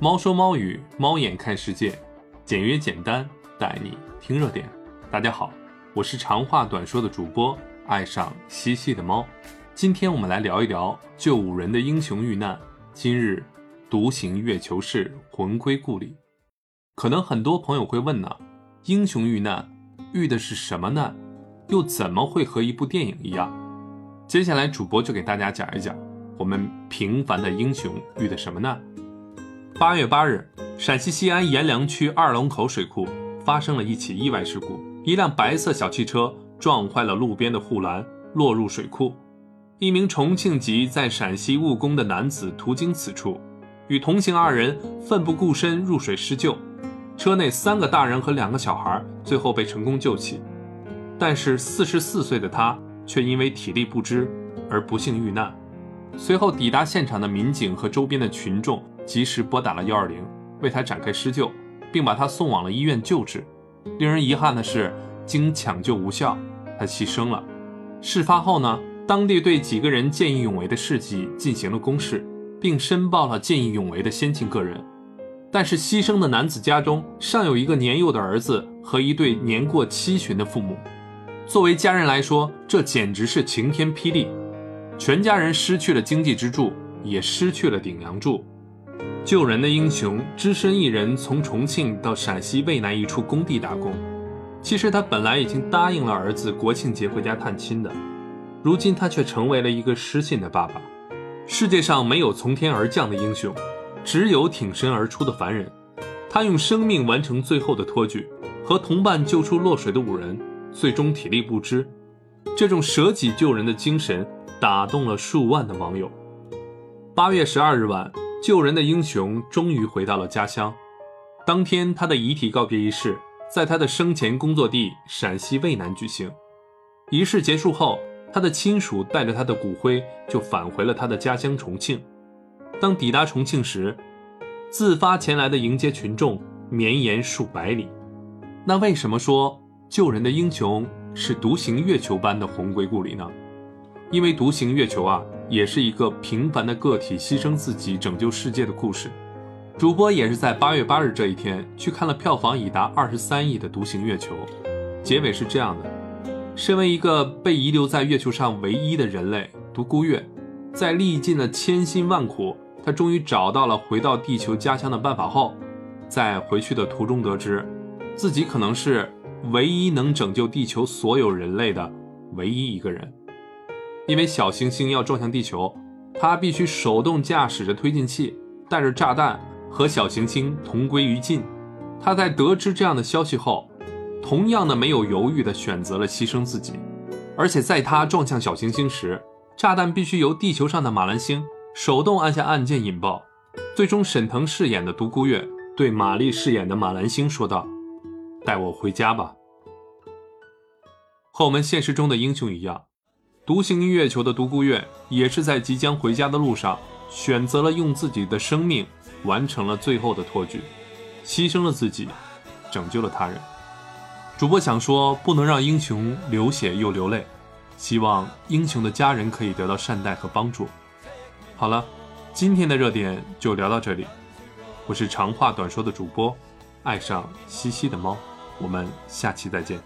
猫说猫语，猫眼看世界，简约简单，带你听热点。大家好，我是长话短说的主播，爱上嬉戏的猫。今天我们来聊一聊救五人的英雄遇难。今日独行月球市，魂归故里。可能很多朋友会问呢，英雄遇难，遇的是什么难？又怎么会和一部电影一样？接下来主播就给大家讲一讲，我们平凡的英雄遇的什么难。八月八日，陕西西安阎良区二龙口水库发生了一起意外事故，一辆白色小汽车撞坏了路边的护栏，落入水库。一名重庆籍在陕西务工的男子途经此处，与同行二人奋不顾身入水施救，车内三个大人和两个小孩最后被成功救起，但是四十四岁的他却因为体力不支而不幸遇难。随后抵达现场的民警和周边的群众及时拨打了幺二零，为他展开施救，并把他送往了医院救治。令人遗憾的是，经抢救无效，他牺牲了。事发后呢？当地对几个人见义勇为的事迹进行了公示，并申报了见义勇为的先进个人。但是牺牲的男子家中尚有一个年幼的儿子和一对年过七旬的父母。作为家人来说，这简直是晴天霹雳，全家人失去了经济支柱，也失去了顶梁柱。救人的英雄只身一人从重庆到陕西渭南一处工地打工。其实他本来已经答应了儿子国庆节回家探亲的。如今他却成为了一个失信的爸爸。世界上没有从天而降的英雄，只有挺身而出的凡人。他用生命完成最后的托举，和同伴救出落水的五人，最终体力不支。这种舍己救人的精神打动了数万的网友。八月十二日晚，救人的英雄终于回到了家乡。当天，他的遗体告别仪式在他的生前工作地陕西渭南举行。仪式结束后。他的亲属带着他的骨灰就返回了他的家乡重庆。当抵达重庆时，自发前来的迎接群众绵延数百里。那为什么说救人的英雄是独行月球般的魂归故里呢？因为独行月球啊，也是一个平凡的个体牺牲自己拯救世界的故事。主播也是在八月八日这一天去看了票房已达二十三亿的独行月球，结尾是这样的。身为一个被遗留在月球上唯一的人类，独孤月，在历尽了千辛万苦，他终于找到了回到地球家乡的办法后，在回去的途中得知，自己可能是唯一能拯救地球所有人类的唯一一个人。因为小行星要撞向地球，他必须手动驾驶着推进器，带着炸弹和小行星同归于尽。他在得知这样的消息后。同样的没有犹豫的选择了牺牲自己，而且在他撞向小行星时，炸弹必须由地球上的马兰星手动按下按键引爆。最终，沈腾饰演的独孤月对马丽饰演的马兰星说道：“带我回家吧。”和我们现实中的英雄一样，独行月球的独孤月也是在即将回家的路上，选择了用自己的生命完成了最后的托举，牺牲了自己，拯救了他人。主播想说，不能让英雄流血又流泪，希望英雄的家人可以得到善待和帮助。好了，今天的热点就聊到这里，我是长话短说的主播，爱上西西的猫，我们下期再见。